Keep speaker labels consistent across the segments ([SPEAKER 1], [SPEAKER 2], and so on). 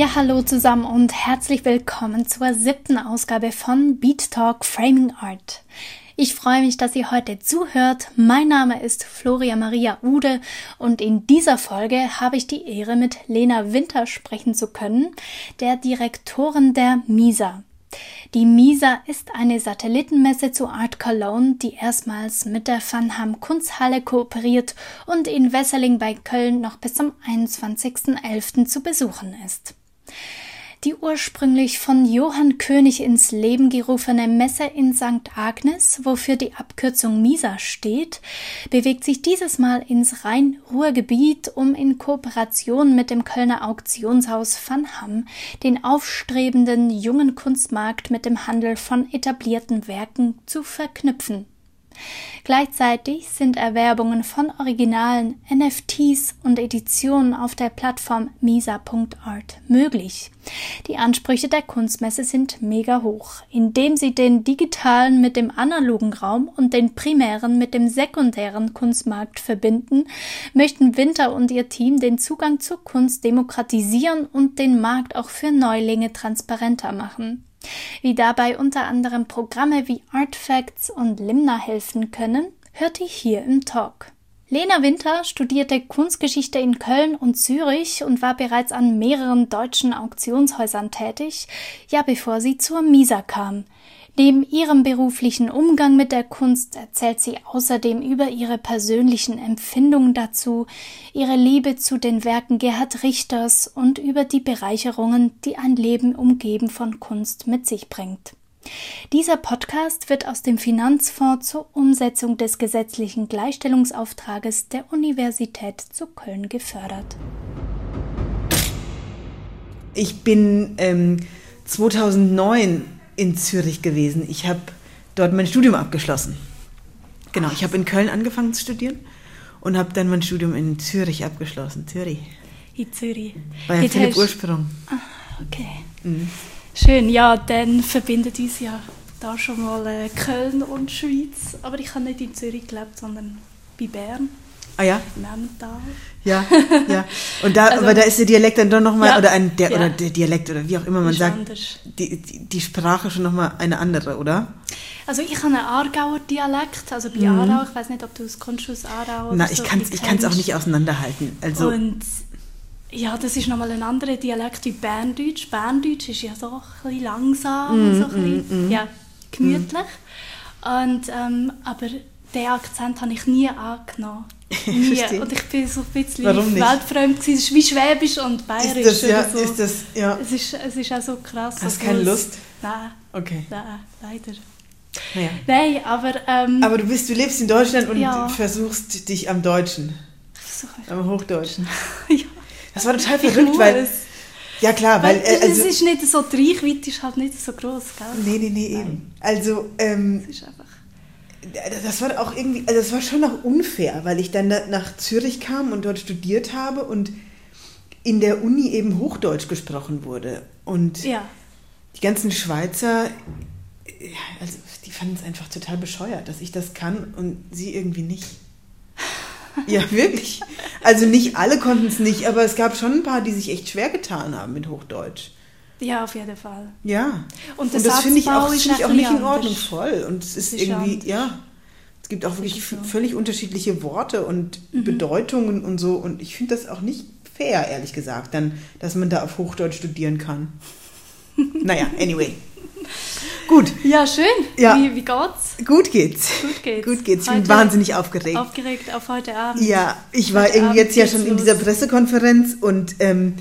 [SPEAKER 1] Ja, hallo zusammen und herzlich willkommen zur siebten Ausgabe von Beat Talk Framing Art. Ich freue mich, dass ihr heute zuhört. Mein Name ist Floria Maria Ude und in dieser Folge habe ich die Ehre, mit Lena Winter sprechen zu können, der Direktorin der MISA. Die MISA ist eine Satellitenmesse zu Art Cologne, die erstmals mit der Van Kunsthalle kooperiert und in Wesseling bei Köln noch bis zum 21.11. zu besuchen ist. Die ursprünglich von Johann König ins Leben gerufene Messe in St. Agnes, wofür die Abkürzung MISA steht, bewegt sich dieses Mal ins Rhein-Ruhr-Gebiet, um in Kooperation mit dem Kölner Auktionshaus Van Hamm den aufstrebenden jungen Kunstmarkt mit dem Handel von etablierten Werken zu verknüpfen. Gleichzeitig sind Erwerbungen von Originalen, NFTs und Editionen auf der Plattform misa.art möglich. Die Ansprüche der Kunstmesse sind mega hoch, indem sie den digitalen mit dem analogen Raum und den primären mit dem sekundären Kunstmarkt verbinden, möchten Winter und ihr Team den Zugang zur Kunst demokratisieren und den Markt auch für Neulinge transparenter machen. Wie dabei unter anderem Programme wie Artfacts und Limna helfen können, hört ihr hier im Talk. Lena Winter studierte Kunstgeschichte in Köln und Zürich und war bereits an mehreren deutschen Auktionshäusern tätig, ja bevor sie zur Misa kam. Neben ihrem beruflichen Umgang mit der Kunst erzählt sie außerdem über ihre persönlichen Empfindungen dazu, ihre Liebe zu den Werken Gerhard Richters und über die Bereicherungen, die ein Leben umgeben von Kunst mit sich bringt. Dieser Podcast wird aus dem Finanzfonds zur Umsetzung des gesetzlichen Gleichstellungsauftrages der Universität zu Köln gefördert.
[SPEAKER 2] Ich bin ähm, 2009 in Zürich gewesen. Ich habe dort mein Studium abgeschlossen. Genau, ich habe in Köln angefangen zu studieren und habe dann mein Studium in Zürich abgeschlossen. Zürich.
[SPEAKER 1] In Zürich.
[SPEAKER 2] Bei Jetzt Philipp Ursprung.
[SPEAKER 1] Ah, okay. Mhm. Schön, ja, dann verbindet uns ja da schon mal äh, Köln und Schweiz. Aber ich habe nicht in Zürich gelebt, sondern bei Bern.
[SPEAKER 2] Ah ja?
[SPEAKER 1] Emmental.
[SPEAKER 2] Ja, ja. Und da, also, aber da ist der Dialekt dann doch nochmal, ja, oder ein der, ja. oder der Dialekt oder wie auch immer man sagt, die, die, die, Sprache schon nochmal eine andere, oder?
[SPEAKER 1] Also ich habe einen Aargauer Dialekt, also bei mhm. Aarau, ich weiß nicht, ob du es kommst aus Aarau
[SPEAKER 2] Na, ich so, kann es auch nicht auseinanderhalten. Also,
[SPEAKER 1] Und ja, das ist nochmal ein anderer Dialekt wie Berndeutsch. Berndeutsch ist ja so ein bisschen langsam, mm, so ein bisschen, mm, ja, gemütlich. Mm. Und, ähm, aber den Akzent habe ich nie angenommen. Nie. und ich bin so ein bisschen
[SPEAKER 2] Warum nicht?
[SPEAKER 1] weltfremd gewesen. Es ist wie Schwäbisch und Bayerisch.
[SPEAKER 2] Ist das, ja,
[SPEAKER 1] so.
[SPEAKER 2] ist das, ja.
[SPEAKER 1] Es ist, es ist auch so krass.
[SPEAKER 2] Hast du keine Lust?
[SPEAKER 1] Nein.
[SPEAKER 2] Okay.
[SPEAKER 1] Nein, leider.
[SPEAKER 2] Naja.
[SPEAKER 1] Nein, aber... Ähm,
[SPEAKER 2] aber du, bist, du lebst in Deutschland und ja. versuchst dich am Deutschen. Am Hochdeutschen.
[SPEAKER 1] ja.
[SPEAKER 2] Das war total verrückt, weil... Ja klar, weil...
[SPEAKER 1] weil äh, also, es ist nicht so, die Reichweite ist halt nicht so groß, gell?
[SPEAKER 2] Nee, nee, nee, eben. Also... Ähm,
[SPEAKER 1] es ist einfach
[SPEAKER 2] das war auch irgendwie, also das war schon noch unfair, weil ich dann nach Zürich kam und dort studiert habe und in der Uni eben Hochdeutsch gesprochen wurde. Und
[SPEAKER 1] ja.
[SPEAKER 2] die ganzen Schweizer, also die fanden es einfach total bescheuert, dass ich das kann und sie irgendwie nicht. Ja, wirklich. Also nicht alle konnten es nicht, aber es gab schon ein paar, die sich echt schwer getan haben mit Hochdeutsch.
[SPEAKER 1] Ja, auf jeden Fall.
[SPEAKER 2] Ja. Und, und das finde ich auch, find ich auch nicht in Ordnung voll. Und es ist irgendwie, ja, es gibt auch wirklich völlig unterschiedliche Worte und mhm. Bedeutungen und so. Und ich finde das auch nicht fair, ehrlich gesagt, dann, dass man da auf Hochdeutsch studieren kann. naja, anyway. Gut.
[SPEAKER 1] Ja, schön.
[SPEAKER 2] Ja.
[SPEAKER 1] Wie, wie geht's?
[SPEAKER 2] Gut geht's.
[SPEAKER 1] Gut geht's.
[SPEAKER 2] Gut geht's. Ich bin wahnsinnig aufgeregt.
[SPEAKER 1] Aufgeregt auf heute Abend.
[SPEAKER 2] Ja, ich war irgendwie jetzt ja schon in dieser Pressekonferenz und ähm,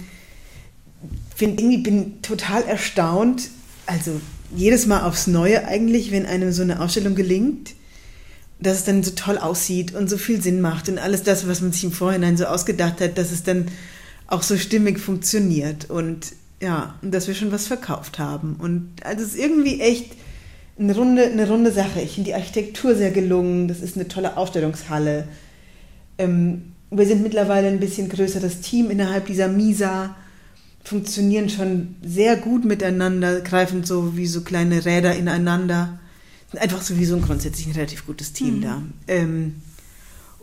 [SPEAKER 2] find, irgendwie bin total erstaunt, also jedes Mal aufs Neue eigentlich, wenn einem so eine Ausstellung gelingt, dass es dann so toll aussieht und so viel Sinn macht und alles das, was man sich im Vorhinein so ausgedacht hat, dass es dann auch so stimmig funktioniert und ja, und dass wir schon was verkauft haben. Und also es ist irgendwie echt eine runde, eine runde Sache. Ich finde die Architektur sehr gelungen, das ist eine tolle Ausstellungshalle. Ähm, wir sind mittlerweile ein bisschen größeres Team innerhalb dieser Misa funktionieren schon sehr gut miteinander, greifen so wie so kleine Räder ineinander. Sind einfach sowieso ein grundsätzlich ein relativ gutes Team mhm. da. Ähm,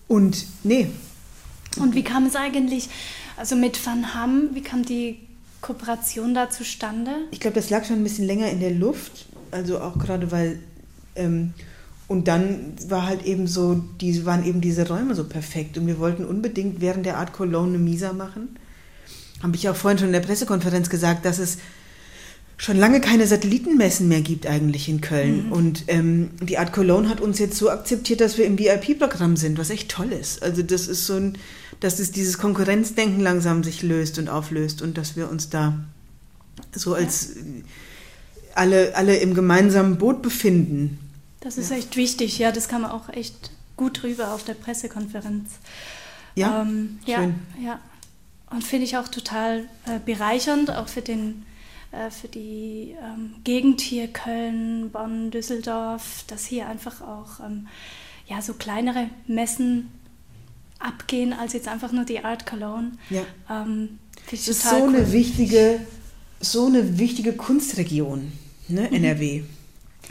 [SPEAKER 2] und nee.
[SPEAKER 1] Und wie kam es eigentlich, also mit Van Ham, wie kam die Kooperation da zustande?
[SPEAKER 2] Ich glaube, das lag schon ein bisschen länger in der Luft. Also auch gerade weil. Ähm, und dann war halt eben so, die waren eben diese Räume so perfekt. Und wir wollten unbedingt während der Art Cologne eine Misa machen. Habe ich auch vorhin schon in der Pressekonferenz gesagt, dass es schon lange keine Satellitenmessen mehr gibt eigentlich in Köln. Mhm. Und ähm, die Art Cologne hat uns jetzt so akzeptiert, dass wir im VIP-Programm sind, was echt toll ist. Also das ist so ein, dass es dieses Konkurrenzdenken langsam sich löst und auflöst und dass wir uns da so als ja. alle, alle im gemeinsamen Boot befinden.
[SPEAKER 1] Das ist ja. echt wichtig, ja, das kam auch echt gut rüber auf der Pressekonferenz.
[SPEAKER 2] Ja, ähm,
[SPEAKER 1] schön. ja, ja. Und finde ich auch total äh, bereichernd, auch für den äh, für die ähm, Gegend hier Köln, Bonn, Düsseldorf, dass hier einfach auch ähm, ja, so kleinere Messen abgehen als jetzt einfach nur die Art Cologne.
[SPEAKER 2] Ja. Ähm, das ist so cool. eine wichtige, so eine wichtige Kunstregion, ne, mhm. NRW.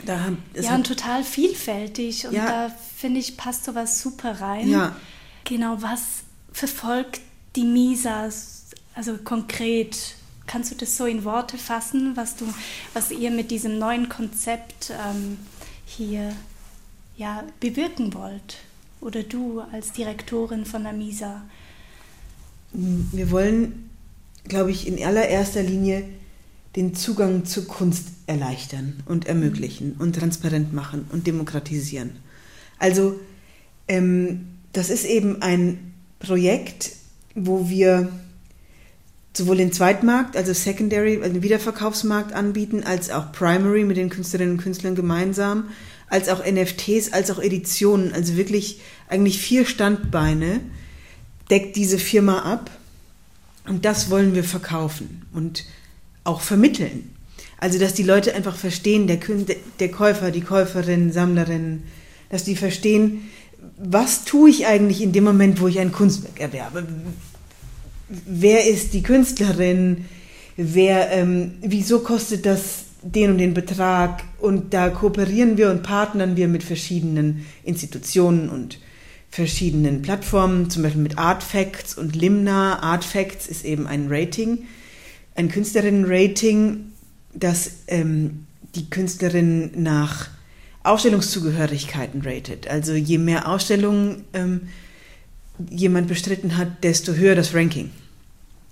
[SPEAKER 1] Da haben, ja, und total vielfältig. Und ja. da finde ich, passt sowas super rein.
[SPEAKER 2] Ja.
[SPEAKER 1] Genau, was verfolgt die Misa, also konkret? Kannst du das so in Worte fassen, was, du, was ihr mit diesem neuen Konzept ähm, hier ja, bewirken wollt? Oder du als Direktorin von der MISA?
[SPEAKER 2] Wir wollen, glaube ich, in allererster Linie den Zugang zur Kunst erleichtern und ermöglichen und transparent machen und demokratisieren. Also ähm, das ist eben ein Projekt, wo wir sowohl den Zweitmarkt, also Secondary, also den Wiederverkaufsmarkt anbieten, als auch Primary mit den Künstlerinnen und Künstlern gemeinsam, als auch NFTs, als auch Editionen, also wirklich eigentlich vier Standbeine deckt diese Firma ab und das wollen wir verkaufen und auch vermitteln. Also, dass die Leute einfach verstehen, der, der Käufer, die Käuferin, Sammlerin, dass die verstehen, was tue ich eigentlich in dem Moment, wo ich ein Kunstwerk erwerbe? wer ist die Künstlerin, wer, ähm, wieso kostet das den und den Betrag und da kooperieren wir und partnern wir mit verschiedenen Institutionen und verschiedenen Plattformen, zum Beispiel mit Artfacts und Limna. Artfacts ist eben ein Rating, ein Künstlerinnen-Rating, das ähm, die Künstlerin nach Ausstellungszugehörigkeiten ratet. Also je mehr Ausstellungen ähm, jemand bestritten hat, desto höher das Ranking.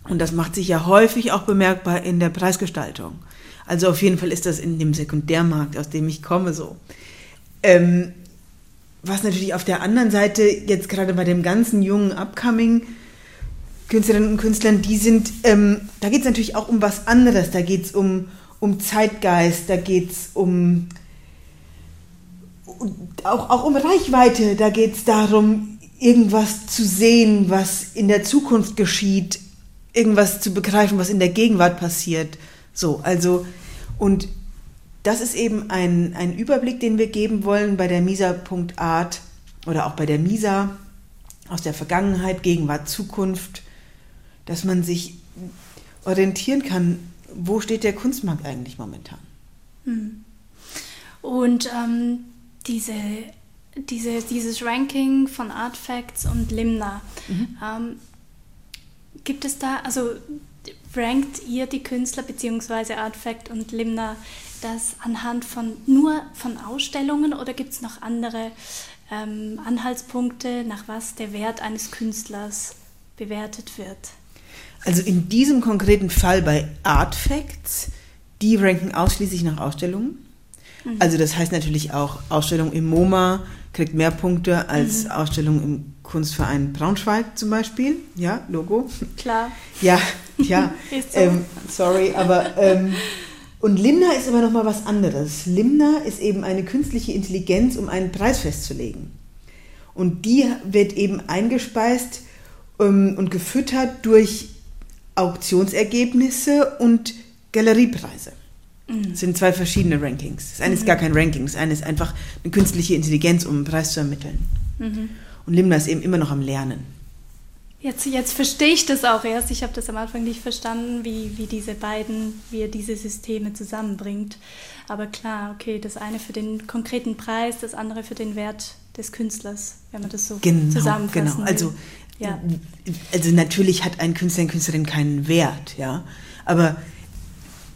[SPEAKER 2] Und das macht sich ja häufig auch bemerkbar in der Preisgestaltung. Also auf jeden Fall ist das in dem Sekundärmarkt, aus dem ich komme, so. Ähm, was natürlich auf der anderen Seite jetzt gerade bei dem ganzen jungen Upcoming Künstlerinnen und Künstlern, die sind, ähm, da geht es natürlich auch um was anderes. Da geht es um, um Zeitgeist, da geht es um auch, auch um Reichweite, da geht es darum, irgendwas zu sehen, was in der Zukunft geschieht, irgendwas zu begreifen, was in der Gegenwart passiert. So, also, und das ist eben ein, ein Überblick, den wir geben wollen bei der Misa.art oder auch bei der Misa aus der Vergangenheit, Gegenwart, Zukunft, dass man sich orientieren kann, wo steht der Kunstmarkt eigentlich momentan.
[SPEAKER 1] Hm. Und ähm, diese diese, dieses Ranking von Artfacts und Limna. Mhm. Ähm, gibt es da, also rankt ihr die Künstler bzw. Artfact und Limna das anhand von nur von Ausstellungen oder gibt es noch andere ähm, Anhaltspunkte, nach was der Wert eines Künstlers bewertet wird?
[SPEAKER 2] Also in diesem konkreten Fall bei Artfacts, die ranken ausschließlich nach Ausstellungen. Mhm. Also das heißt natürlich auch Ausstellung im MoMA, kriegt mehr Punkte als mhm. Ausstellung im Kunstverein Braunschweig zum Beispiel. Ja, Logo.
[SPEAKER 1] Klar.
[SPEAKER 2] Ja, ja. so. ähm, sorry, aber ähm, und Limna ist aber nochmal was anderes. Limna ist eben eine künstliche Intelligenz, um einen Preis festzulegen. Und die wird eben eingespeist ähm, und gefüttert durch Auktionsergebnisse und Galeriepreise. Mhm. Das sind zwei verschiedene Rankings. Das eine mhm. ist gar kein Ranking, das eine ist einfach eine künstliche Intelligenz, um einen Preis zu ermitteln. Mhm. Und Limna ist eben immer noch am Lernen.
[SPEAKER 1] Jetzt, jetzt verstehe ich das auch erst. Ich habe das am Anfang nicht verstanden, wie, wie diese beiden, wie er diese Systeme zusammenbringt. Aber klar, okay, das eine für den konkreten Preis, das andere für den Wert des Künstlers, wenn man das so
[SPEAKER 2] genau,
[SPEAKER 1] zusammenfassen
[SPEAKER 2] Genau, also
[SPEAKER 1] Ja.
[SPEAKER 2] Also natürlich hat ein Künstler, eine Künstlerin keinen Wert, ja. Aber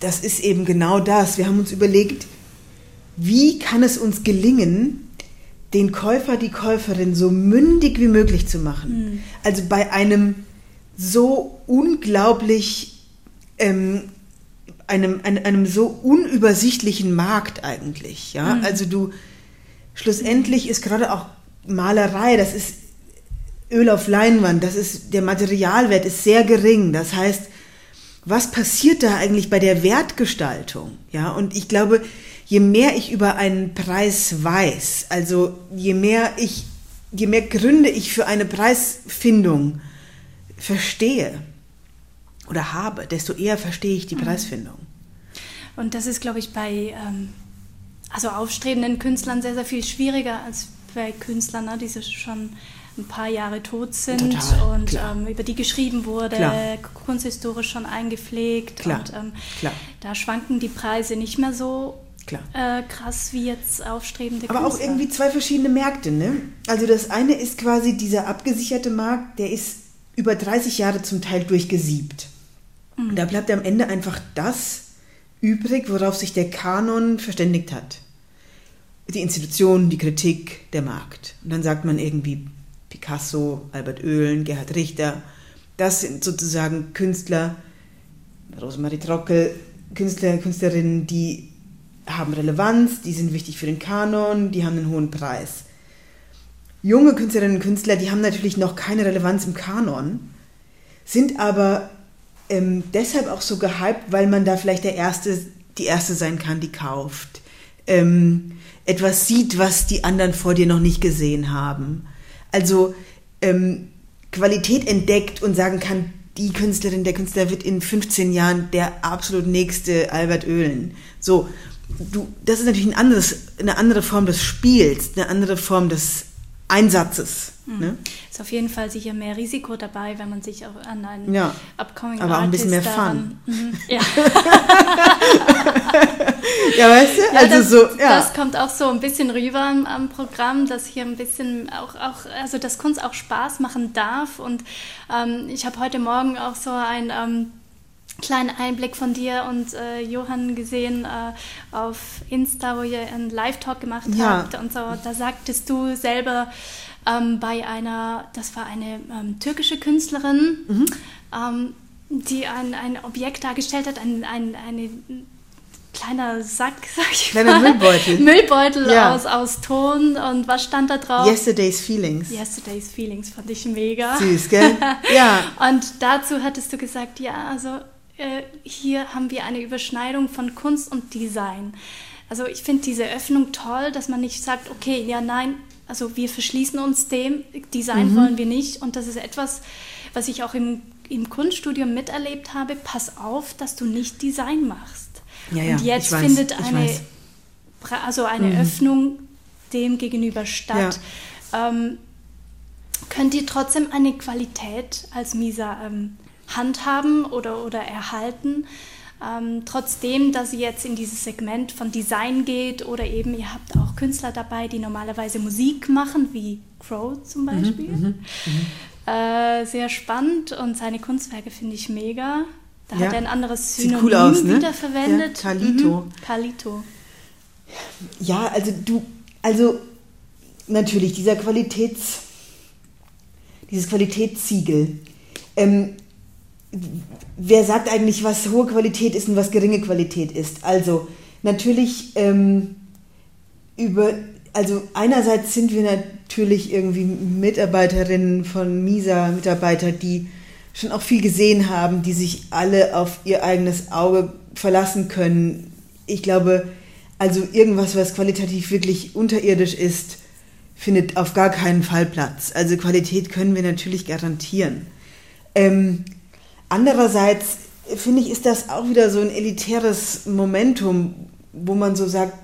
[SPEAKER 2] das ist eben genau das. Wir haben uns überlegt, wie kann es uns gelingen, den Käufer, die Käuferin so mündig wie möglich zu machen. Mhm. Also bei einem so unglaublich, ähm, einem, einem, einem, so unübersichtlichen Markt eigentlich. Ja? Mhm. Also du, schlussendlich ist gerade auch Malerei, das ist Öl auf Leinwand, das ist, der Materialwert ist sehr gering. Das heißt, was passiert da eigentlich bei der Wertgestaltung? Ja, und ich glaube, je mehr ich über einen Preis weiß, also je mehr ich, je mehr Gründe ich für eine Preisfindung verstehe oder habe, desto eher verstehe ich die mhm. Preisfindung.
[SPEAKER 1] Und das ist, glaube ich, bei ähm, also aufstrebenden Künstlern sehr, sehr viel schwieriger als bei Künstlern, ne, die schon ein paar Jahre tot sind Total, und ähm, über die geschrieben wurde, klar. kunsthistorisch schon eingepflegt. Klar, und ähm, da schwanken die Preise nicht mehr so äh, krass wie jetzt aufstrebende
[SPEAKER 2] Aber Künstler. auch irgendwie zwei verschiedene Märkte. Ne? Also das eine ist quasi dieser abgesicherte Markt, der ist über 30 Jahre zum Teil durchgesiebt. Mhm. Da bleibt am Ende einfach das übrig, worauf sich der Kanon verständigt hat. Die Institution, die Kritik, der Markt. Und dann sagt man irgendwie Picasso, Albert Oehlen, Gerhard Richter. Das sind sozusagen Künstler, Rosemarie Trockel, Künstler, Künstlerinnen, die haben Relevanz, die sind wichtig für den Kanon, die haben einen hohen Preis. Junge Künstlerinnen und Künstler, die haben natürlich noch keine Relevanz im Kanon, sind aber ähm, deshalb auch so gehypt, weil man da vielleicht der Erste, die Erste sein kann, die kauft. Ähm, etwas sieht, was die anderen vor dir noch nicht gesehen haben. Also ähm, Qualität entdeckt und sagen kann, die Künstlerin, der Künstler wird in 15 Jahren der absolut nächste Albert Oehlen. So, du, das ist natürlich ein anderes, eine andere Form des Spiels, eine andere Form des Einsatzes. Mhm. Ne?
[SPEAKER 1] Ist auf jeden Fall sicher mehr Risiko dabei, wenn man sich auch an einen
[SPEAKER 2] ja,
[SPEAKER 1] upcoming
[SPEAKER 2] aber
[SPEAKER 1] auch
[SPEAKER 2] ein bisschen mehr Fun.
[SPEAKER 1] Mhm, ja.
[SPEAKER 2] ja, weißt du?
[SPEAKER 1] Ja, also das, so, ja. das kommt auch so ein bisschen rüber am, am, Programm, dass hier ein bisschen auch, auch, also dass Kunst auch Spaß machen darf. Und ähm, ich habe heute Morgen auch so ein ähm, kleinen Einblick von dir und äh, Johann gesehen äh, auf Insta, wo ihr einen Live-Talk gemacht ja. habt und so. Da sagtest du selber ähm, bei einer, das war eine ähm, türkische Künstlerin, mhm. ähm, die ein, ein Objekt dargestellt hat, ein, ein, eine kleiner Sack, sag ich
[SPEAKER 2] Kleiner mal. Müllbeutel.
[SPEAKER 1] Müllbeutel ja. aus, aus Ton. Und was stand da drauf?
[SPEAKER 2] Yesterday's Feelings.
[SPEAKER 1] Yesterday's Feelings fand ich mega.
[SPEAKER 2] Süß, gell? Ja.
[SPEAKER 1] und dazu hattest du gesagt, ja, also äh, hier haben wir eine Überschneidung von Kunst und Design. Also ich finde diese Öffnung toll, dass man nicht sagt, okay, ja, nein, also wir verschließen uns dem, Design mhm. wollen wir nicht. Und das ist etwas, was ich auch im, im Kunststudium miterlebt habe. Pass auf, dass du nicht Design machst.
[SPEAKER 2] Ja, ja,
[SPEAKER 1] und jetzt findet eine, also eine mhm. Öffnung dem gegenüber statt. Ja. Ähm, könnt ihr trotzdem eine Qualität als Misa ähm, handhaben oder, oder erhalten. Ähm, trotzdem, dass ihr jetzt in dieses Segment von Design geht oder eben ihr habt auch Künstler dabei, die normalerweise Musik machen, wie Crow zum mhm, Beispiel. Mhm, mhm, äh, sehr spannend und seine Kunstwerke finde ich mega. Da ja. hat er ein anderes Synonym cool aus, ne? wiederverwendet.
[SPEAKER 2] Ja, Kalito.
[SPEAKER 1] Mhm, Kalito.
[SPEAKER 2] Ja, also du, also natürlich dieser Qualitäts, dieses Qualitätssiegel. Ähm, wer sagt eigentlich, was hohe Qualität ist und was geringe Qualität ist? Also natürlich ähm, über, also einerseits sind wir natürlich irgendwie Mitarbeiterinnen von MISA, Mitarbeiter, die schon auch viel gesehen haben, die sich alle auf ihr eigenes Auge verlassen können. Ich glaube, also irgendwas, was qualitativ wirklich unterirdisch ist, findet auf gar keinen Fall Platz. Also Qualität können wir natürlich garantieren. Ähm, Andererseits finde ich, ist das auch wieder so ein elitäres Momentum, wo man so sagt,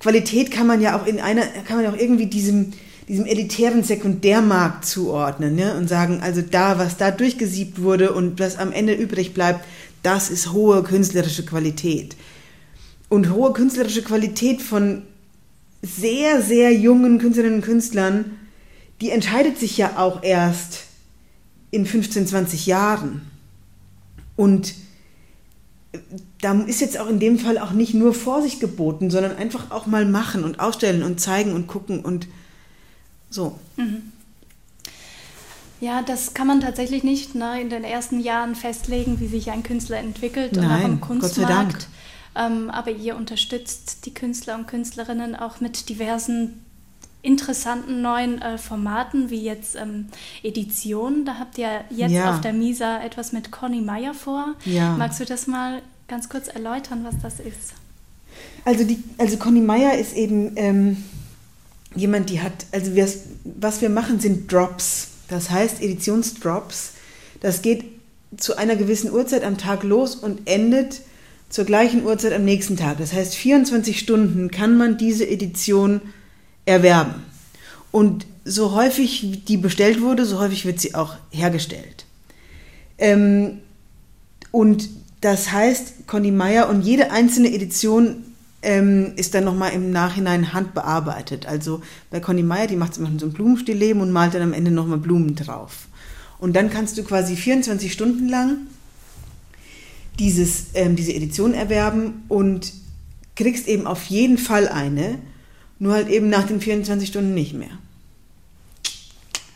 [SPEAKER 2] Qualität kann man ja auch in einer, kann man auch irgendwie diesem, diesem elitären Sekundärmarkt zuordnen ne? und sagen, also da, was da durchgesiebt wurde und was am Ende übrig bleibt, das ist hohe künstlerische Qualität. Und hohe künstlerische Qualität von sehr, sehr jungen Künstlerinnen und Künstlern, die entscheidet sich ja auch erst in 15, 20 Jahren. Und da ist jetzt auch in dem Fall auch nicht nur Vorsicht geboten, sondern einfach auch mal machen und ausstellen und zeigen und gucken und so. Mhm.
[SPEAKER 1] Ja, das kann man tatsächlich nicht ne, in den ersten Jahren festlegen, wie sich ein Künstler entwickelt
[SPEAKER 2] Nein,
[SPEAKER 1] und auch
[SPEAKER 2] im Kunstmarkt. Gott sei Dank.
[SPEAKER 1] Ähm, aber ihr unterstützt die Künstler und Künstlerinnen auch mit diversen interessanten neuen äh, Formaten, wie jetzt ähm, Editionen. Da habt ihr jetzt ja. auf der Misa etwas mit Conny Meyer vor. Ja. Magst du das mal ganz kurz erläutern, was das ist?
[SPEAKER 2] Also, die, also Conny Meyer ist eben ähm, jemand, die hat, also wir, was wir machen, sind Drops. Das heißt Editionsdrops. Das geht zu einer gewissen Uhrzeit am Tag los und endet zur gleichen Uhrzeit am nächsten Tag. Das heißt, 24 Stunden kann man diese Edition erwerben. Und so häufig die bestellt wurde, so häufig wird sie auch hergestellt. Ähm, und das heißt, Conny Meyer und jede einzelne Edition ähm, ist dann nochmal im Nachhinein handbearbeitet. Also bei Conny Meyer, die macht immer so ein Blumenstillleben und malt dann am Ende nochmal Blumen drauf. Und dann kannst du quasi 24 Stunden lang dieses, ähm, diese Edition erwerben und kriegst eben auf jeden Fall eine, nur halt eben nach den 24 Stunden nicht mehr.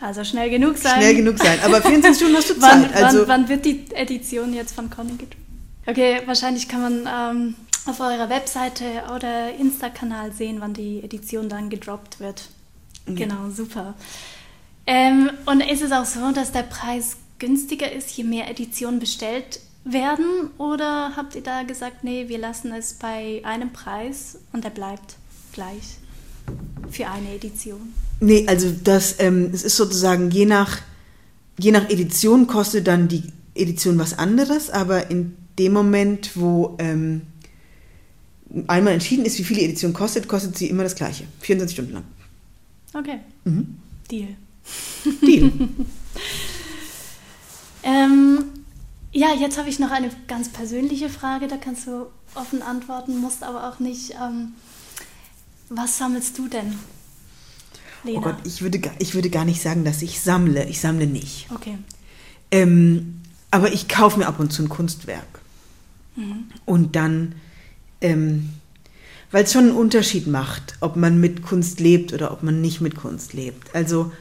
[SPEAKER 1] Also schnell genug sein.
[SPEAKER 2] Schnell genug sein, aber 24 Stunden hast du Zeit.
[SPEAKER 1] wann,
[SPEAKER 2] also
[SPEAKER 1] wann, wann, wird die Edition jetzt von Conny gedruckt? Okay, wahrscheinlich kann man ähm, auf eurer Webseite oder Insta-Kanal sehen, wann die Edition dann gedroppt wird. Ja. Genau, super. Ähm, und ist es auch so, dass der Preis günstiger ist, je mehr Editionen bestellt werden? Oder habt ihr da gesagt, nee, wir lassen es bei einem Preis und der bleibt gleich für eine Edition?
[SPEAKER 2] Nee, also das ähm, es ist sozusagen je nach, je nach Edition kostet dann die Edition was anderes, aber in dem Moment, wo ähm, einmal entschieden ist, wie viel die Edition kostet, kostet sie immer das gleiche. 24 Stunden lang.
[SPEAKER 1] Okay. Mhm. Deal.
[SPEAKER 2] Deal.
[SPEAKER 1] ähm, ja, jetzt habe ich noch eine ganz persönliche Frage, da kannst du offen antworten, musst aber auch nicht. Ähm, was sammelst du denn?
[SPEAKER 2] Lena? Oh Gott, ich würde, ich würde gar nicht sagen, dass ich sammle. Ich sammle nicht.
[SPEAKER 1] Okay.
[SPEAKER 2] Ähm, aber ich kaufe mir ab und zu ein Kunstwerk. Mhm. Und dann, ähm, weil es schon einen Unterschied macht, ob man mit Kunst lebt oder ob man nicht mit Kunst lebt. Also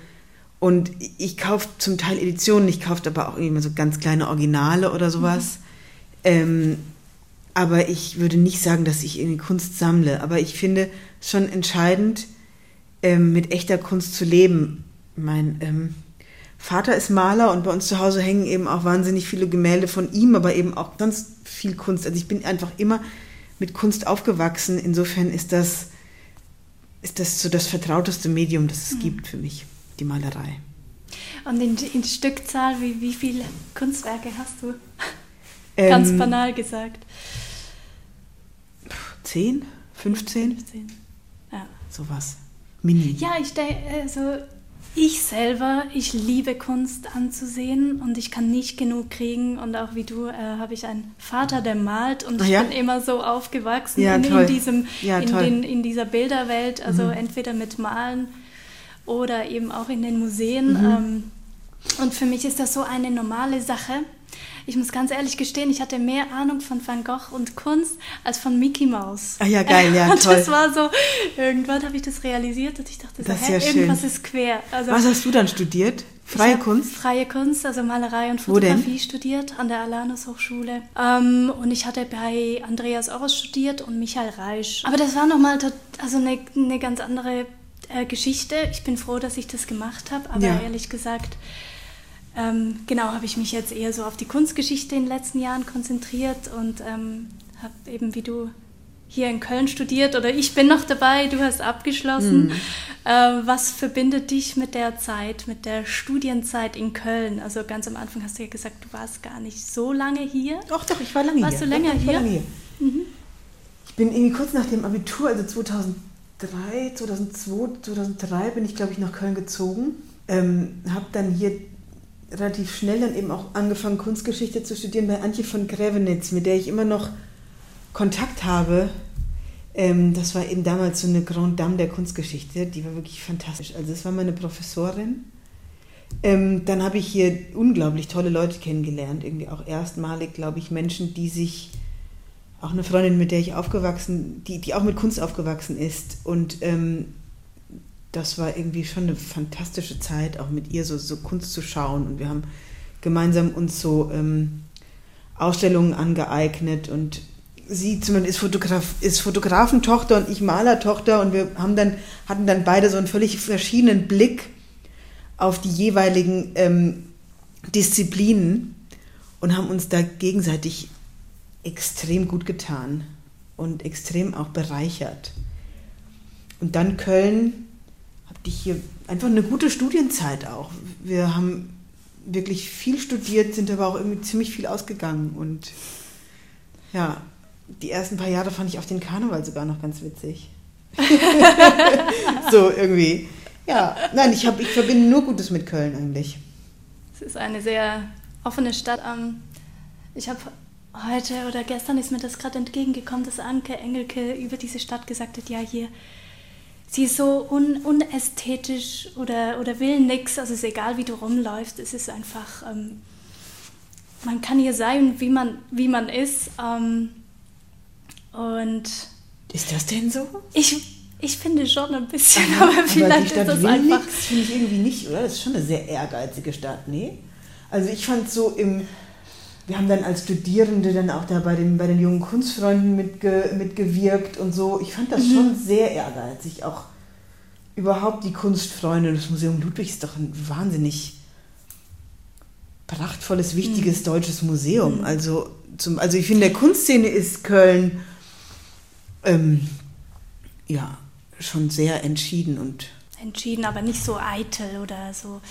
[SPEAKER 2] und ich kaufe zum Teil Editionen, ich kaufe aber auch immer so ganz kleine Originale oder sowas. Mhm. Ähm, aber ich würde nicht sagen, dass ich irgendwie Kunst sammle. Aber ich finde schon entscheidend, ähm, mit echter Kunst zu leben. Mein ähm, Vater ist Maler und bei uns zu Hause hängen eben auch wahnsinnig viele Gemälde von ihm, aber eben auch sonst viel Kunst. Also ich bin einfach immer mit Kunst aufgewachsen. Insofern ist das, ist das so das vertrauteste Medium, das es mhm. gibt für mich die Malerei.
[SPEAKER 1] Und in, in Stückzahl, wie, wie viele Kunstwerke hast du? Ähm, Ganz banal gesagt.
[SPEAKER 2] 10, 15?
[SPEAKER 1] 15.
[SPEAKER 2] Sowas. Mini.
[SPEAKER 1] Ja, ich denke, also ich selber, ich liebe Kunst anzusehen und ich kann nicht genug kriegen. Und auch wie du äh, habe ich einen Vater, der malt und ich ja? bin immer so aufgewachsen
[SPEAKER 2] ja,
[SPEAKER 1] in,
[SPEAKER 2] in,
[SPEAKER 1] diesem, ja, in, den, in, dieser Bilderwelt. Also mhm. entweder mit Malen oder eben auch in den Museen. Mhm. Ähm, und für mich ist das so eine normale Sache. Ich muss ganz ehrlich gestehen, ich hatte mehr Ahnung von Van Gogh und Kunst als von Mickey Mouse.
[SPEAKER 2] Ah ja, geil, ja,
[SPEAKER 1] und
[SPEAKER 2] toll.
[SPEAKER 1] das war so, irgendwann habe ich das realisiert und ich dachte so, hä, ja irgendwas ist quer.
[SPEAKER 2] Also, Was hast du dann studiert? Freie Kunst?
[SPEAKER 1] Freie Kunst, also Malerei und Fotografie studiert an der Alanus Hochschule. Ähm, und ich hatte bei Andreas Oros studiert und Michael Reisch. Aber das war nochmal also eine, eine ganz andere äh, Geschichte. Ich bin froh, dass ich das gemacht habe, aber ja. ehrlich gesagt, ähm, genau, habe ich mich jetzt eher so auf die Kunstgeschichte in den letzten Jahren konzentriert und ähm, habe eben wie du hier in Köln studiert oder ich bin noch dabei, du hast abgeschlossen. Mhm. Äh, was verbindet dich mit der Zeit, mit der Studienzeit in Köln? Also ganz am Anfang hast du ja gesagt, du warst gar nicht so lange hier.
[SPEAKER 2] Doch, doch, ich war lange
[SPEAKER 1] Warst
[SPEAKER 2] hier.
[SPEAKER 1] Warst du länger
[SPEAKER 2] doch, ich
[SPEAKER 1] hier?
[SPEAKER 2] War lange hier. Mhm. Ich bin irgendwie kurz nach dem Abitur, also 2000 2003, 2002, 2003 bin ich, glaube ich, nach Köln gezogen. Ähm, habe dann hier relativ schnell dann eben auch angefangen, Kunstgeschichte zu studieren bei Antje von Grevenitz, mit der ich immer noch Kontakt habe. Ähm, das war eben damals so eine Grande Dame der Kunstgeschichte, die war wirklich fantastisch. Also es war meine Professorin, Ähm, dann habe ich hier unglaublich tolle Leute kennengelernt, irgendwie auch erstmalig, glaube ich, Menschen, die sich, auch eine Freundin, mit der ich aufgewachsen, die, die auch mit Kunst aufgewachsen ist. Und ähm, das war irgendwie schon eine fantastische Zeit, auch mit ihr so, so Kunst zu schauen. Und wir haben gemeinsam uns so ähm, Ausstellungen angeeignet und sie zumindest ist, Fotograf, ist Fotografentochter und ich Malertochter und wir haben dann, hatten dann beide so einen völlig verschiedenen Blick auf die jeweiligen ähm, Disziplinen und haben uns da gegenseitig extrem gut getan und extrem auch bereichert. Und dann Köln, ich hier einfach eine gute Studienzeit auch. Wir haben wirklich viel studiert, sind aber auch irgendwie ziemlich viel ausgegangen und ja, die ersten paar Jahre fand ich auch den Karneval sogar noch ganz witzig. so irgendwie. Ja, nein, ich, hab, ich verbinde nur Gutes mit Köln eigentlich.
[SPEAKER 1] Es ist eine sehr offene Stadt. Ich habe heute oder gestern ist mir das gerade entgegengekommen, dass Anke Engelke über diese Stadt gesagt hat, ja hier, sie ist so un unästhetisch oder, oder will nichts, also es ist egal, wie du rumläufst, es ist einfach, ähm, man kann hier sein, wie man, wie man ist. Ähm, und
[SPEAKER 2] ist das denn so?
[SPEAKER 1] Ich, ich finde schon ein bisschen, aber, aber vielleicht
[SPEAKER 2] ist
[SPEAKER 1] das einfach.
[SPEAKER 2] Das finde ich irgendwie nicht, oder? Das ist schon eine sehr ehrgeizige Stadt, nee? Also ich fand so im. Wir haben dann als Studierende dann auch da bei den, bei den jungen Kunstfreunden mitge, mitgewirkt und so. Ich fand das mhm. schon sehr ehrgeizig. Auch überhaupt die Kunstfreunde. Das Museum Ludwig ist doch ein wahnsinnig prachtvolles, wichtiges mhm. deutsches Museum. Mhm. Also, zum, also ich finde, der Kunstszene ist Köln ähm, ja schon sehr entschieden und
[SPEAKER 1] entschieden, aber nicht so eitel oder so.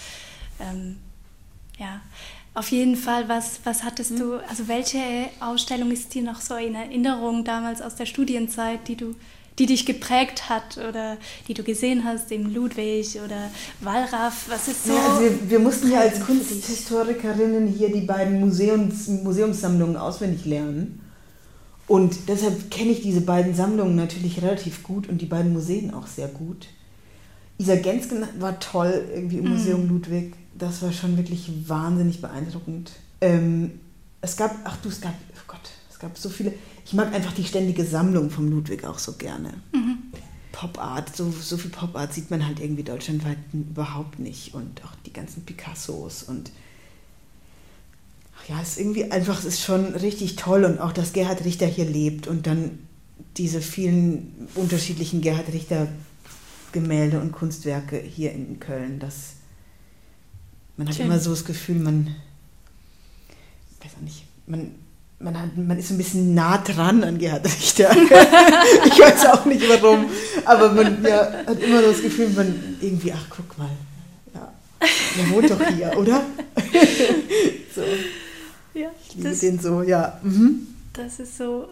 [SPEAKER 1] Ähm, ja, auf jeden Fall. Was was hattest mhm. du? Also welche Ausstellung ist dir noch so in Erinnerung damals aus der Studienzeit, die du die dich geprägt hat oder die du gesehen hast im Ludwig oder Wallraff? Was ist so?
[SPEAKER 2] Ja, also wir, wir mussten ja als Kunsthistorikerinnen hier die beiden Museums, Museumssammlungen auswendig lernen. Und deshalb kenne ich diese beiden Sammlungen natürlich relativ gut und die beiden Museen auch sehr gut. Isa Gensken war toll irgendwie im mhm. Museum Ludwig. Das war schon wirklich wahnsinnig beeindruckend. Ähm, es gab, ach du, es gab, oh Gott, es gab so viele. Ich mag einfach die ständige Sammlung vom Ludwig auch so gerne. Mhm. Pop Art, so, so viel Pop Art sieht man halt irgendwie deutschlandweit überhaupt nicht. Und auch die ganzen Picassos und ja, es ist irgendwie einfach, es ist schon richtig toll und auch, dass Gerhard Richter hier lebt und dann diese vielen unterschiedlichen Gerhard Richter Gemälde und Kunstwerke hier in Köln. Das, man hat Schön. immer so das Gefühl, man, weiß auch nicht, man, man, hat, man ist ein bisschen nah dran an Gerhard Richter. ich weiß auch nicht warum, aber man ja, hat immer so das Gefühl, man irgendwie, ach guck mal, ja, der wohnt doch hier, oder? so.
[SPEAKER 1] Ja,
[SPEAKER 2] ich liebe das, den so, ja. Mhm.
[SPEAKER 1] Das ist so.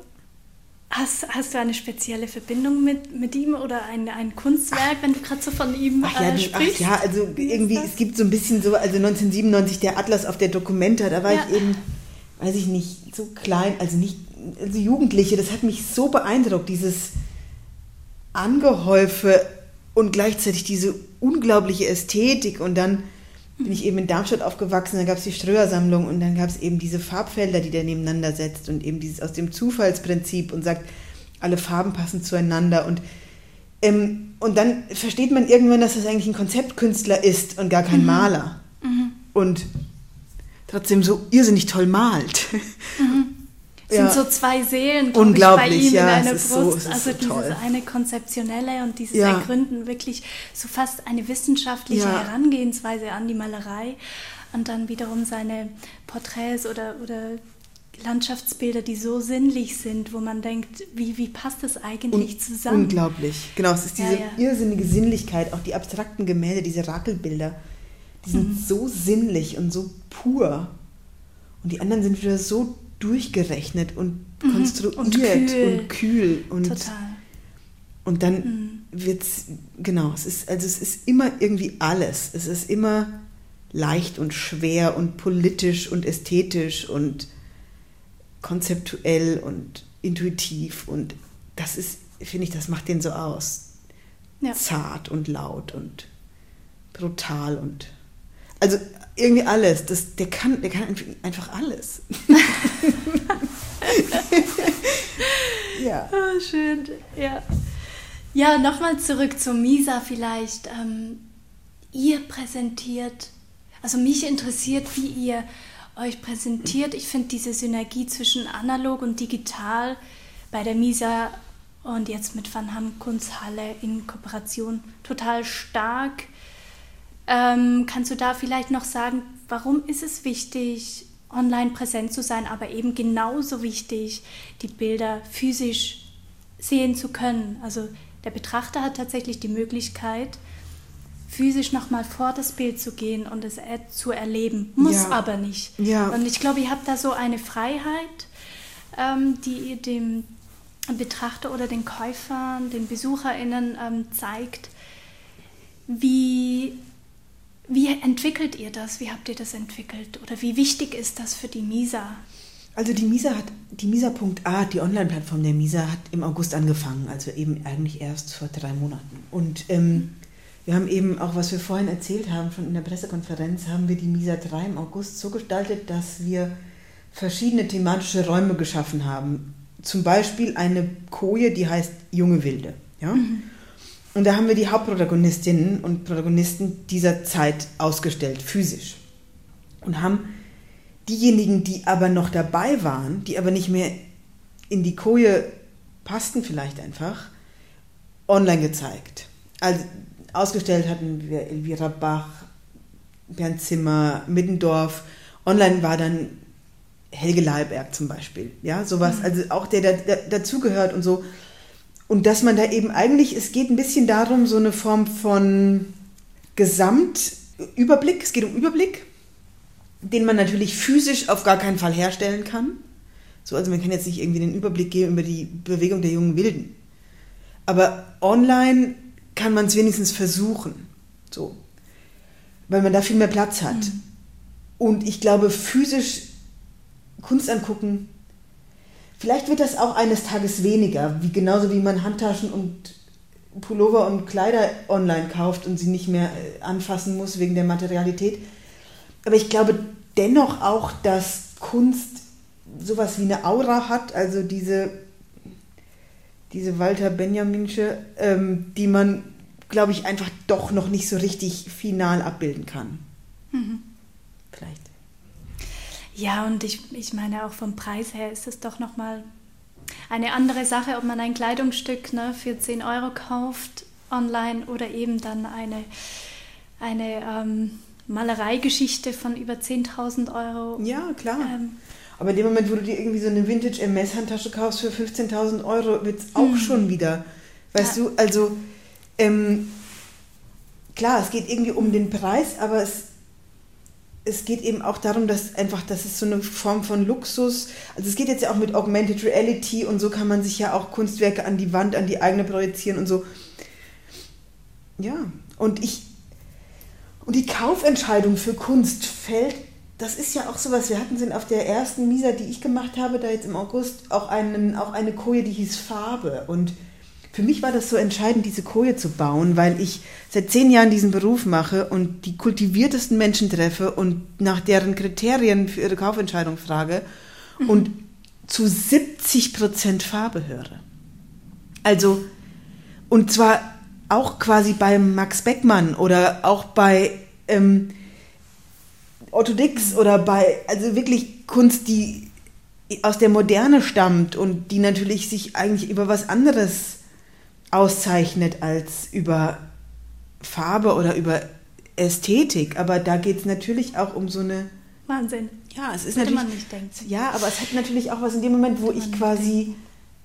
[SPEAKER 1] Hast, hast du eine spezielle Verbindung mit, mit ihm oder ein, ein Kunstwerk, ach, wenn du gerade so von ihm ach ja, äh, sprichst?
[SPEAKER 2] Ach ja, also irgendwie, es gibt so ein bisschen so, also 1997 der Atlas auf der Dokumenta, da war ja. ich eben, weiß ich nicht, so klein, also nicht, also Jugendliche, das hat mich so beeindruckt, dieses Angehäufe und gleichzeitig diese unglaubliche Ästhetik und dann bin ich eben in Darmstadt aufgewachsen, dann gab es die Ströer-Sammlung und dann gab es eben diese Farbfelder, die der nebeneinander setzt und eben dieses aus dem Zufallsprinzip und sagt, alle Farben passen zueinander und ähm, und dann versteht man irgendwann, dass das eigentlich ein Konzeptkünstler ist und gar kein mhm. Maler. Mhm. Und trotzdem so irrsinnig toll malt.
[SPEAKER 1] Mhm ja. sind so zwei Seelen
[SPEAKER 2] Unglaublich,
[SPEAKER 1] ich, bei ihm
[SPEAKER 2] ja,
[SPEAKER 1] in einer Brust. So, also so dieses toll. eine konzeptionelle und dieses ja. Ergründen, wirklich so fast eine wissenschaftliche ja. Herangehensweise an die Malerei und dann wiederum seine Porträts oder, oder Landschaftsbilder, die so sinnlich sind, wo man denkt, wie, wie passt das eigentlich Un zusammen?
[SPEAKER 2] Unglaublich, genau. Es ist diese ja, ja. irrsinnige Sinnlichkeit, auch die abstrakten Gemälde, diese Rakelbilder, die sind mhm. so sinnlich und so pur. Und die anderen sind wieder so durchgerechnet und mhm. konstruiert und kühl. und kühl. Und,
[SPEAKER 1] Total.
[SPEAKER 2] Und dann mhm. wird es, genau, es ist, also es ist immer irgendwie alles. Es ist immer leicht und schwer und politisch und ästhetisch und konzeptuell und intuitiv und das ist, finde ich, das macht den so aus. Ja. Zart und laut und brutal und Also irgendwie alles. Das, der, kann, der kann einfach alles.
[SPEAKER 1] ja. Oh, schön, ja. Ja, nochmal zurück zu Misa vielleicht. Ähm, ihr präsentiert, also mich interessiert, wie ihr euch präsentiert. Ich finde diese Synergie zwischen analog und digital bei der Misa und jetzt mit Van Ham Kunsthalle in Kooperation total stark. Ähm, kannst du da vielleicht noch sagen, warum ist es wichtig, online präsent zu sein, aber eben genauso wichtig, die Bilder physisch sehen zu können? Also der Betrachter hat tatsächlich die Möglichkeit, physisch nochmal vor das Bild zu gehen und es zu erleben. Muss ja. aber nicht. Ja. Und ich glaube, ihr habt da so eine Freiheit, ähm, die ihr dem Betrachter oder den Käufern, den BesucherInnen ähm, zeigt. Wie, wie entwickelt ihr das? Wie habt ihr das entwickelt? Oder wie wichtig ist das für die MISA?
[SPEAKER 2] Also die MISA hat, die MISA.a, die Online-Plattform der MISA, hat im August angefangen, also eben eigentlich erst vor drei Monaten. Und ähm, wir haben eben auch, was wir vorhin erzählt haben, schon in der Pressekonferenz, haben wir die MISA 3 im August so gestaltet, dass wir verschiedene thematische Räume geschaffen haben. Zum Beispiel eine Koje, die heißt Junge Wilde. Ja? Mhm. Und da haben wir die Hauptprotagonistinnen und Protagonisten dieser Zeit ausgestellt, physisch. Und haben diejenigen, die aber noch dabei waren, die aber nicht mehr in die Koje passten vielleicht einfach, online gezeigt. Also Ausgestellt hatten wir Elvira Bach, Bernd Zimmer, Middendorf. Online war dann Helge Leiberg zum Beispiel. Ja, sowas, mhm. also auch der, der, der dazugehört und so. Und dass man da eben eigentlich, es geht ein bisschen darum, so eine Form von Gesamtüberblick, es geht um Überblick, den man natürlich physisch auf gar keinen Fall herstellen kann. So, also man kann jetzt nicht irgendwie den Überblick geben über die Bewegung der jungen Wilden. Aber online kann man es wenigstens versuchen. So. Weil man da viel mehr Platz hat. Mhm. Und ich glaube, physisch Kunst angucken, vielleicht wird das auch eines Tages weniger, wie genauso wie man Handtaschen und Pullover und Kleider online kauft und sie nicht mehr äh, anfassen muss wegen der Materialität. Aber ich glaube dennoch auch, dass Kunst sowas wie eine Aura hat, also diese diese Walter Benjaminsche, ähm, die man, glaube ich, einfach doch noch nicht so richtig final abbilden kann. Mhm.
[SPEAKER 1] Ja, und ich, ich meine auch vom Preis her ist es doch nochmal eine andere Sache, ob man ein Kleidungsstück ne, für 10 Euro kauft online oder eben dann eine, eine ähm, Malereigeschichte von über 10.000 Euro.
[SPEAKER 2] Ja, klar. Ähm, aber in dem Moment, wo du dir irgendwie so eine Vintage MS-Handtasche kaufst für 15.000 Euro, wird es auch mhm. schon wieder. Weißt ja. du, also ähm, klar, es geht irgendwie um den Preis, aber es, es geht eben auch darum, dass einfach, das ist so eine Form von Luxus. Also es geht jetzt ja auch mit Augmented Reality und so kann man sich ja auch Kunstwerke an die Wand, an die eigene projizieren und so. Ja, und ich, und die Kaufentscheidung für Kunst fällt das ist ja auch sowas. Wir hatten auf der ersten Misa, die ich gemacht habe, da jetzt im August, auch, einen, auch eine Koje, die hieß Farbe. Und für mich war das so entscheidend, diese Koje zu bauen, weil ich seit zehn Jahren diesen Beruf mache und die kultiviertesten Menschen treffe und nach deren Kriterien für ihre Kaufentscheidung frage mhm. und zu 70 Prozent Farbe höre. Also, und zwar auch quasi bei Max Beckmann oder auch bei. Ähm, Otto Dix oder bei, also wirklich Kunst, die aus der Moderne stammt und die natürlich sich eigentlich über was anderes auszeichnet als über Farbe oder über Ästhetik. Aber da geht es natürlich auch um so eine.
[SPEAKER 1] Wahnsinn.
[SPEAKER 2] Ja, es ist natürlich. Man nicht denken. Ja, aber es hat natürlich auch was in dem Moment, wo ich quasi.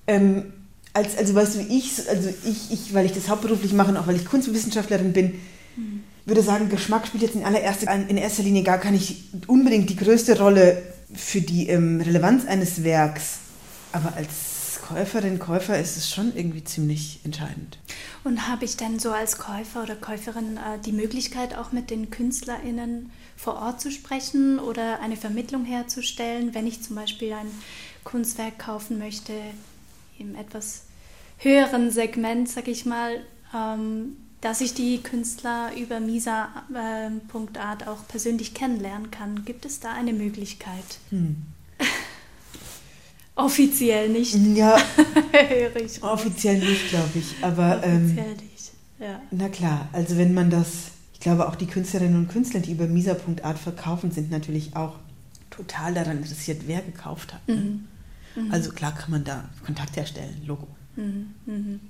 [SPEAKER 2] Ähm, als, also weißt du, ich, also ich, ich, weil ich das hauptberuflich mache und auch weil ich Kunstwissenschaftlerin bin, mhm würde sagen, Geschmack spielt jetzt in, allererster, in erster Linie gar nicht unbedingt die größte Rolle für die ähm, Relevanz eines Werks. Aber als Käuferin, Käufer ist es schon irgendwie ziemlich entscheidend.
[SPEAKER 1] Und habe ich denn so als Käufer oder Käuferin äh, die Möglichkeit, auch mit den KünstlerInnen vor Ort zu sprechen oder eine Vermittlung herzustellen, wenn ich zum Beispiel ein Kunstwerk kaufen möchte, im etwas höheren Segment, sag ich mal, ähm, dass ich die Künstler über misa.art auch persönlich kennenlernen kann. Gibt es da eine Möglichkeit? Hm. offiziell nicht.
[SPEAKER 2] Ja, offiziell nicht, glaube ich. Aber offiziell ähm, nicht. Ja. Na klar, also wenn man das, ich glaube auch die Künstlerinnen und Künstler, die über misa.art verkaufen, sind natürlich auch total daran interessiert, wer gekauft hat. Ne? Mhm. Mhm. Also klar kann man da Kontakt herstellen, Logo. Mhm.
[SPEAKER 1] mhm.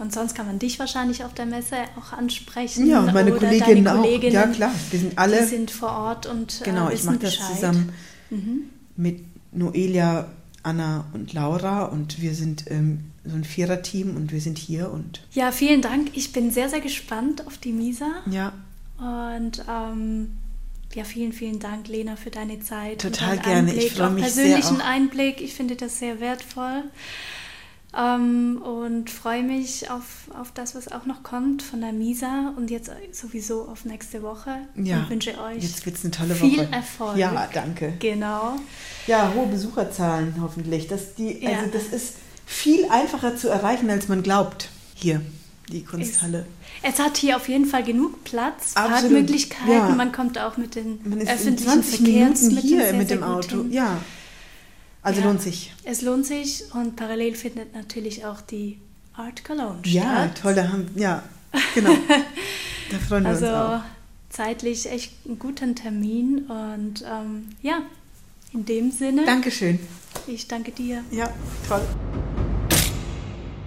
[SPEAKER 1] Und sonst kann man dich wahrscheinlich auf der Messe auch ansprechen.
[SPEAKER 2] Ja, meine Kolleginnen auch. Ja, klar. Wir sind alle.
[SPEAKER 1] Die sind vor Ort und.
[SPEAKER 2] Äh, genau, äh, ich mache das zusammen mhm. mit Noelia, Anna und Laura und wir sind ähm, so ein Viererteam und wir sind hier und.
[SPEAKER 1] Ja, vielen Dank. Ich bin sehr, sehr gespannt auf die Misa.
[SPEAKER 2] Ja.
[SPEAKER 1] Und ähm, ja, vielen, vielen Dank, Lena, für deine Zeit.
[SPEAKER 2] Total gerne.
[SPEAKER 1] Einblick,
[SPEAKER 2] ich freue mich
[SPEAKER 1] persönlichen
[SPEAKER 2] sehr.
[SPEAKER 1] Einblick. Ich finde das sehr wertvoll. Ähm, und freue mich auf, auf das, was auch noch kommt von der Misa und jetzt sowieso auf nächste Woche.
[SPEAKER 2] Ja.
[SPEAKER 1] Und wünsche euch
[SPEAKER 2] jetzt wird's eine tolle
[SPEAKER 1] viel
[SPEAKER 2] Woche.
[SPEAKER 1] Erfolg.
[SPEAKER 2] Ja, danke.
[SPEAKER 1] Genau.
[SPEAKER 2] Ja, hohe Besucherzahlen hoffentlich. Das, die, ja. Also das ist viel einfacher zu erreichen, als man glaubt. Hier, die Kunsthalle.
[SPEAKER 1] Es, es hat hier auf jeden Fall genug Platz, Parkmöglichkeiten. Ja. Man kommt auch mit den
[SPEAKER 2] man ist öffentlichen Verkehrsmitteln hier mit dem Auto. Ja. Also ja, lohnt sich.
[SPEAKER 1] Es lohnt sich und parallel findet natürlich auch die Art Cologne
[SPEAKER 2] ja, statt. Ja, toll, da haben, ja, genau. da freuen wir
[SPEAKER 1] also,
[SPEAKER 2] uns auch.
[SPEAKER 1] zeitlich echt einen guten Termin und ähm, ja, in dem Sinne.
[SPEAKER 2] Dankeschön.
[SPEAKER 1] Ich danke dir.
[SPEAKER 2] Ja, toll.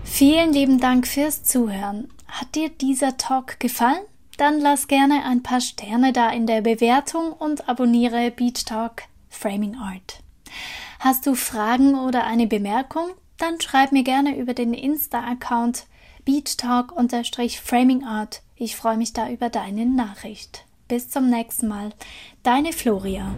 [SPEAKER 1] Vielen lieben Dank fürs Zuhören. Hat dir dieser Talk gefallen? Dann lass gerne ein paar Sterne da in der Bewertung und abonniere Beat Talk Framing Art. Hast du Fragen oder eine Bemerkung? Dann schreib mir gerne über den Insta-Account beattalk-framingart. Ich freue mich da über deine Nachricht. Bis zum nächsten Mal. Deine Floria.